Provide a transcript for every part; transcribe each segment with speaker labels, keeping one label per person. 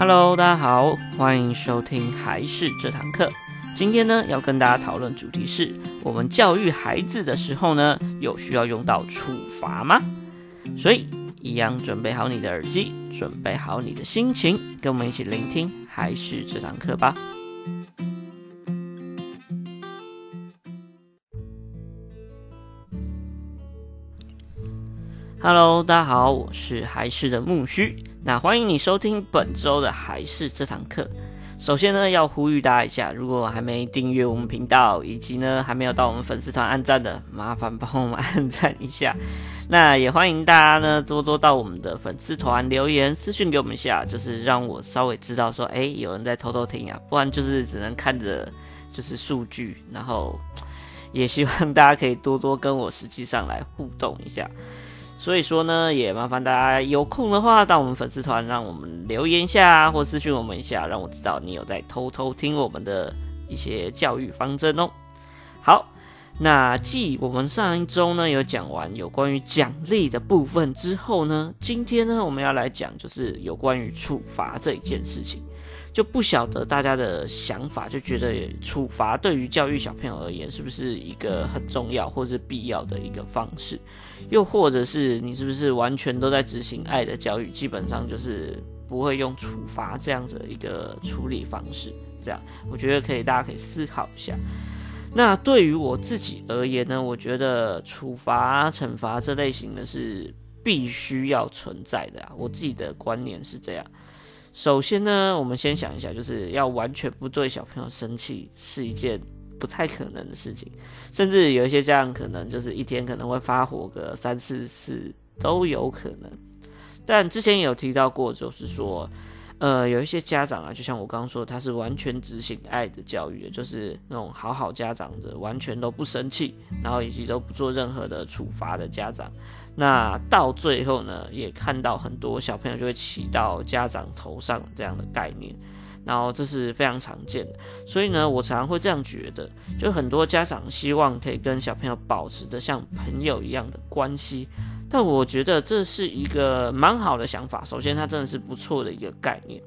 Speaker 1: Hello，大家好，欢迎收听还是这堂课。今天呢，要跟大家讨论主题是：我们教育孩子的时候呢，有需要用到处罚吗？所以，一样准备好你的耳机，准备好你的心情，跟我们一起聆听还是这堂课吧。Hello，大家好，我是还是的木须。那欢迎你收听本周的还是这堂课。首先呢，要呼吁大家一下，如果还没订阅我们频道，以及呢还没有到我们粉丝团按赞的，麻烦帮我们按赞一下。那也欢迎大家呢多多到我们的粉丝团留言私讯给我们一下，就是让我稍微知道说，哎，有人在偷偷听啊，不然就是只能看着就是数据。然后也希望大家可以多多跟我实际上来互动一下。所以说呢，也麻烦大家有空的话到我们粉丝团，让我们留言一下或私讯我们一下，让我知道你有在偷偷听我们的一些教育方针哦。好，那继我们上一周呢有讲完有关于奖励的部分之后呢，今天呢我们要来讲就是有关于处罚这一件事情。就不晓得大家的想法，就觉得处罚对于教育小朋友而言，是不是一个很重要或是必要的一个方式？又或者是你是不是完全都在执行爱的教育，基本上就是不会用处罚这样子的一个处理方式？这样，我觉得可以，大家可以思考一下。那对于我自己而言呢，我觉得处罚、惩罚这类型的是必须要存在的啊。我自己的观念是这样。首先呢，我们先想一下，就是要完全不对小朋友生气是一件不太可能的事情，甚至有一些家长可能就是一天可能会发火个三四次都有可能。但之前有提到过，就是说，呃，有一些家长啊，就像我刚刚说，他是完全执行爱的教育，就是那种好好家长的，完全都不生气，然后以及都不做任何的处罚的家长。那到最后呢，也看到很多小朋友就会骑到家长头上这样的概念，然后这是非常常见的。所以呢，我常常会这样觉得，就很多家长希望可以跟小朋友保持着像朋友一样的关系，但我觉得这是一个蛮好的想法。首先，它真的是不错的一个概念，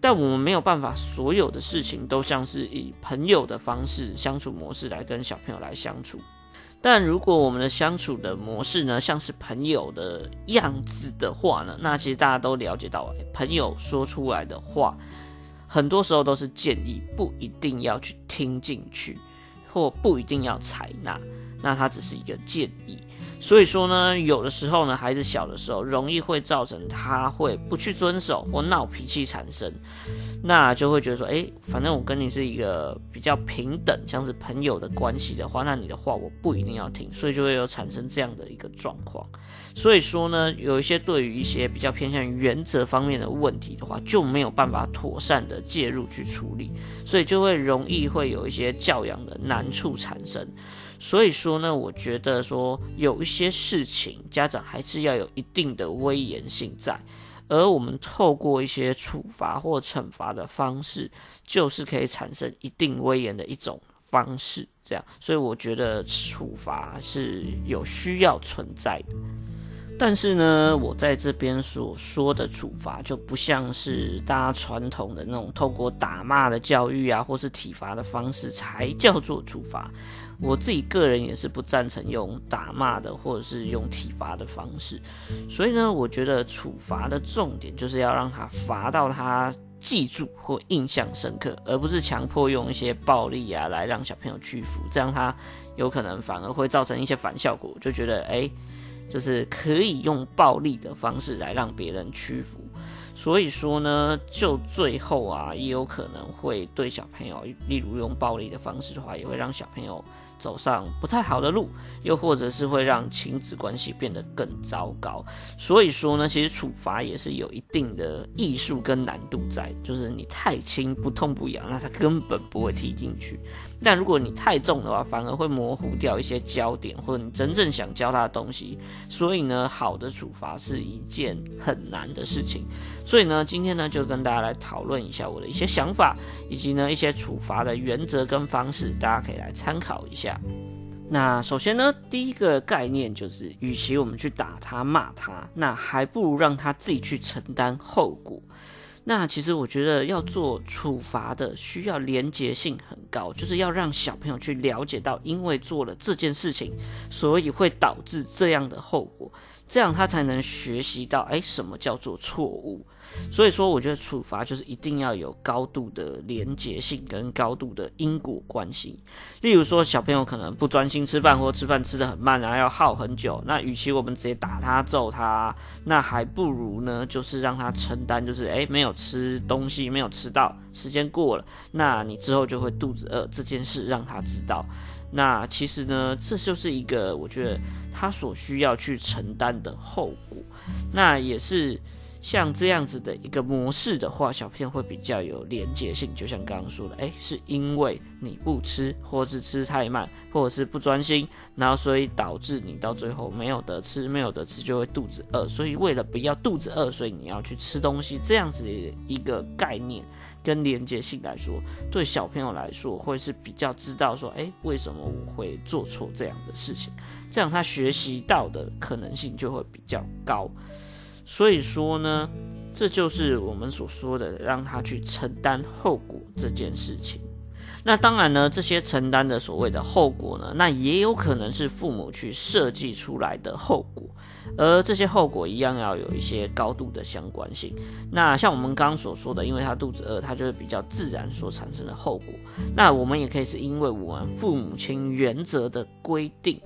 Speaker 1: 但我们没有办法所有的事情都像是以朋友的方式相处模式来跟小朋友来相处。但如果我们的相处的模式呢，像是朋友的样子的话呢，那其实大家都了解到，朋友说出来的话，很多时候都是建议，不一定要去听进去，或不一定要采纳，那它只是一个建议。所以说呢，有的时候呢，孩子小的时候容易会造成他会不去遵守或闹脾气产生，那就会觉得说，诶，反正我跟你是一个比较平等，像是朋友的关系的话，那你的话我不一定要听，所以就会有产生这样的一个状况。所以说呢，有一些对于一些比较偏向于原则方面的问题的话，就没有办法妥善的介入去处理，所以就会容易会有一些教养的难处产生。所以说呢，我觉得说有一些事情，家长还是要有一定的威严性在，而我们透过一些处罚或惩罚的方式，就是可以产生一定威严的一种方式。这样，所以我觉得处罚是有需要存在的。但是呢，我在这边所说的处罚，就不像是大家传统的那种透过打骂的教育啊，或是体罚的方式才叫做处罚。我自己个人也是不赞成用打骂的，或者是用体罚的方式。所以呢，我觉得处罚的重点就是要让他罚到他记住或印象深刻，而不是强迫用一些暴力啊来让小朋友屈服，这样他有可能反而会造成一些反效果，就觉得哎，就是可以用暴力的方式来让别人屈服。所以说呢，就最后啊，也有可能会对小朋友，例如用暴力的方式的话，也会让小朋友走上不太好的路，又或者是会让亲子关系变得更糟糕。所以说呢，其实处罚也是有一定的艺术跟难度在，就是你太轻不痛不痒，那他根本不会踢进去；但如果你太重的话，反而会模糊掉一些焦点，或者你真正想教他的东西。所以呢，好的处罚是一件很难的事情。所以呢，今天呢，就跟大家来讨论一下我的一些想法，以及呢一些处罚的原则跟方式，大家可以来参考一下。那首先呢，第一个概念就是，与其我们去打他、骂他，那还不如让他自己去承担后果。那其实我觉得要做处罚的，需要连结性很高，就是要让小朋友去了解到，因为做了这件事情，所以会导致这样的后果，这样他才能学习到，哎，什么叫做错误。所以说，我觉得处罚就是一定要有高度的连结性跟高度的因果关系。例如说，小朋友可能不专心吃饭，或吃饭吃得很慢，然后要耗很久。那与其我们直接打他、揍他，那还不如呢，就是让他承担，就是诶，没有吃东西，没有吃到，时间过了，那你之后就会肚子饿这件事让他知道。那其实呢，这就是一个我觉得他所需要去承担的后果。那也是。像这样子的一个模式的话，小朋友会比较有连结性。就像刚刚说的，诶，是因为你不吃，或是吃太慢，或者是不专心，然后所以导致你到最后没有得吃，没有得吃就会肚子饿。所以为了不要肚子饿，所以你要去吃东西。这样子一个概念跟连结性来说，对小朋友来说会是比较知道说，诶，为什么我会做错这样的事情？这样他学习到的可能性就会比较高。所以说呢，这就是我们所说的让他去承担后果这件事情。那当然呢，这些承担的所谓的后果呢，那也有可能是父母去设计出来的后果，而这些后果一样要有一些高度的相关性。那像我们刚刚所说的，因为他肚子饿，他就会比较自然所产生的后果。那我们也可以是因为我们父母亲原则的规定。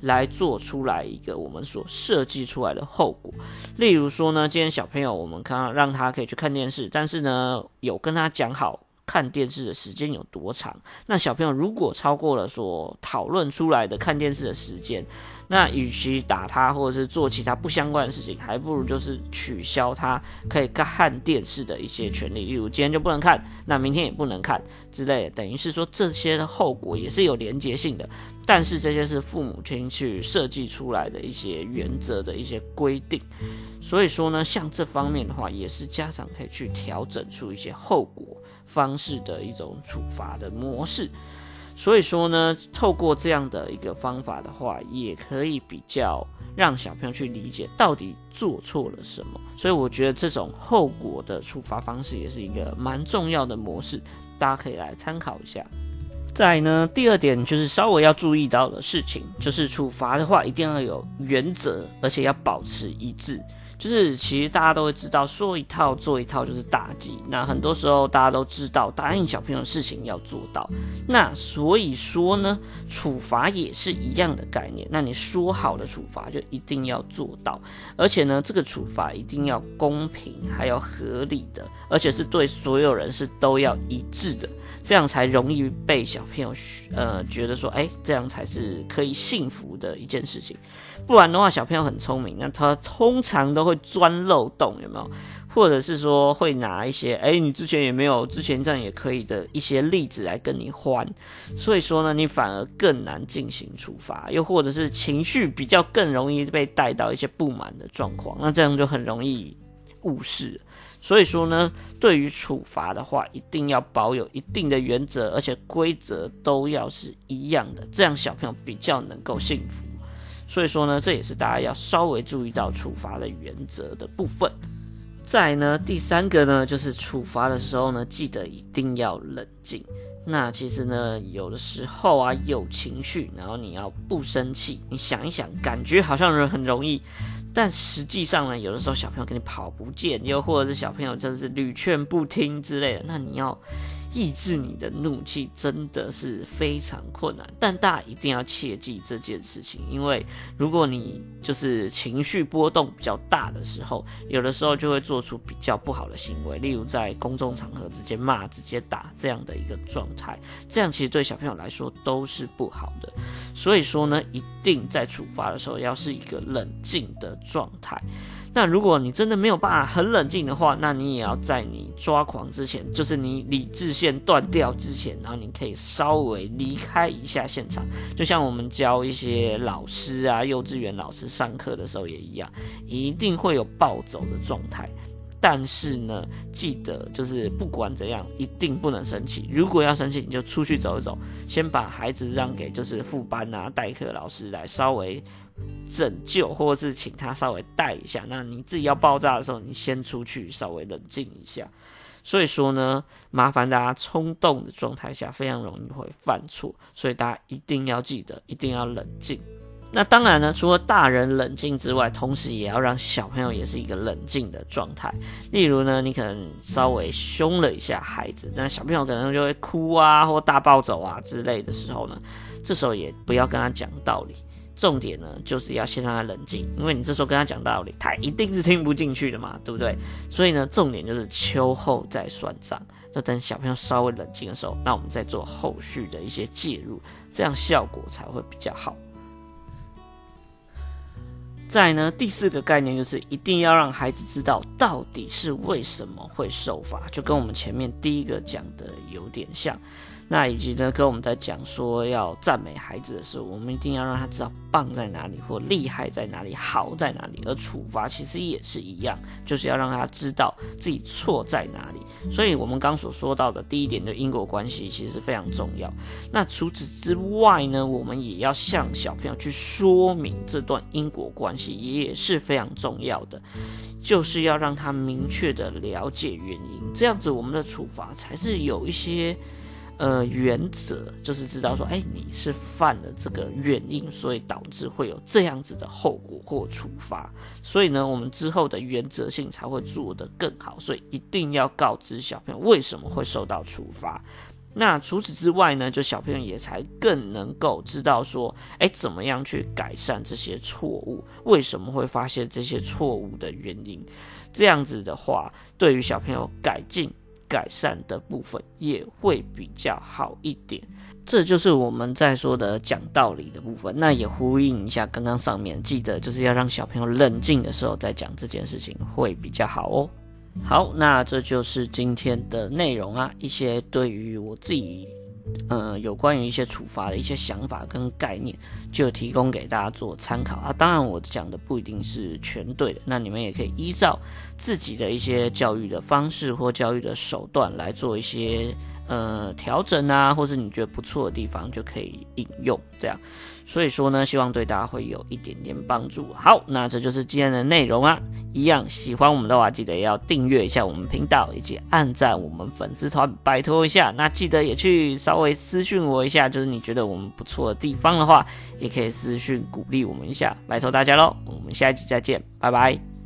Speaker 1: 来做出来一个我们所设计出来的后果，例如说呢，今天小朋友我们看让他可以去看电视，但是呢，有跟他讲好看电视的时间有多长。那小朋友如果超过了所讨论出来的看电视的时间，那与其打他或者是做其他不相关的事情，还不如就是取消他可以看电视的一些权利，例如今天就不能看，那明天也不能看之类，等于是说这些的后果也是有连结性的。但是这些是父母亲去设计出来的一些原则的一些规定，所以说呢，像这方面的话，也是家长可以去调整出一些后果方式的一种处罚的模式。所以说呢，透过这样的一个方法的话，也可以比较让小朋友去理解到底做错了什么。所以我觉得这种后果的处罚方式也是一个蛮重要的模式，大家可以来参考一下。再呢，第二点就是稍微要注意到的事情，就是处罚的话一定要有原则，而且要保持一致。就是其实大家都会知道，说一套做一套就是大忌。那很多时候大家都知道，答应小朋友的事情要做到。那所以说呢，处罚也是一样的概念。那你说好的处罚就一定要做到，而且呢，这个处罚一定要公平，还要合理的，而且是对所有人是都要一致的，这样才容易被小朋友呃觉得说，哎，这样才是可以幸福的一件事情。不然的话，小朋友很聪明，那他通常都会钻漏洞，有没有？或者是说会拿一些，哎，你之前也没有，之前这样也可以的一些例子来跟你换，所以说呢，你反而更难进行处罚，又或者是情绪比较更容易被带到一些不满的状况，那这样就很容易误事。所以说呢，对于处罚的话，一定要保有一定的原则，而且规则都要是一样的，这样小朋友比较能够幸福。所以说呢，这也是大家要稍微注意到处罚的原则的部分。再呢，第三个呢，就是处罚的时候呢，记得一定要冷静。那其实呢，有的时候啊，有情绪，然后你要不生气，你想一想，感觉好像人很容易，但实际上呢，有的时候小朋友跟你跑不见，又或者是小朋友就是屡劝不听之类的，那你要。抑制你的怒气真的是非常困难，但大家一定要切记这件事情，因为如果你就是情绪波动比较大的时候，有的时候就会做出比较不好的行为，例如在公众场合直接骂、直接打这样的一个状态，这样其实对小朋友来说都是不好的。所以说呢，一定在处罚的时候要是一个冷静的状态。那如果你真的没有办法很冷静的话，那你也要在你抓狂之前，就是你理智线断掉之前，然后你可以稍微离开一下现场。就像我们教一些老师啊，幼稚园老师上课的时候也一样，一定会有暴走的状态。但是呢，记得就是不管怎样，一定不能生气。如果要生气，你就出去走一走，先把孩子让给就是副班啊、代课老师来稍微。拯救，或者是请他稍微带一下。那你自己要爆炸的时候，你先出去稍微冷静一下。所以说呢，麻烦大家冲动的状态下非常容易会犯错，所以大家一定要记得，一定要冷静。那当然呢，除了大人冷静之外，同时也要让小朋友也是一个冷静的状态。例如呢，你可能稍微凶了一下孩子，那小朋友可能就会哭啊，或大暴走啊之类的时候呢，这时候也不要跟他讲道理。重点呢，就是要先让他冷静，因为你这时候跟他讲道理，他一定是听不进去的嘛，对不对？所以呢，重点就是秋后再算账，就等小朋友稍微冷静的时候，那我们再做后续的一些介入，这样效果才会比较好。再呢，第四个概念就是一定要让孩子知道到底是为什么会受罚，就跟我们前面第一个讲的有点像。那以及呢，跟我们在讲说要赞美孩子的时候，我们一定要让他知道棒在哪里，或厉害在哪里，好在哪里。而处罚其实也是一样，就是要让他知道自己错在哪里。所以，我们刚所说到的第一点的因果关系，其实非常重要。那除此之外呢，我们也要向小朋友去说明这段因果关系，也是非常重要的，就是要让他明确的了解原因，这样子我们的处罚才是有一些。呃，原则就是知道说，哎，你是犯了这个原因，所以导致会有这样子的后果或处罚。所以呢，我们之后的原则性才会做得更好。所以一定要告知小朋友为什么会受到处罚。那除此之外呢，就小朋友也才更能够知道说，哎，怎么样去改善这些错误？为什么会发现这些错误的原因？这样子的话，对于小朋友改进。改善的部分也会比较好一点，这就是我们在说的讲道理的部分。那也呼应一下刚刚上面，记得就是要让小朋友冷静的时候再讲这件事情会比较好哦。好，那这就是今天的内容啊，一些对于我自己。呃，有关于一些处罚的一些想法跟概念，就提供给大家做参考啊。当然，我讲的不一定是全对的，那你们也可以依照自己的一些教育的方式或教育的手段来做一些呃调整啊，或是你觉得不错的地方就可以引用这样。所以说呢，希望对大家会有一点点帮助。好，那这就是今天的内容啊。一样喜欢我们的话，记得要订阅一下我们频道，以及按赞我们粉丝团，拜托一下。那记得也去稍微私讯我一下，就是你觉得我们不错的地方的话，也可以私讯鼓励我们一下，拜托大家喽。我们下一集再见，拜拜。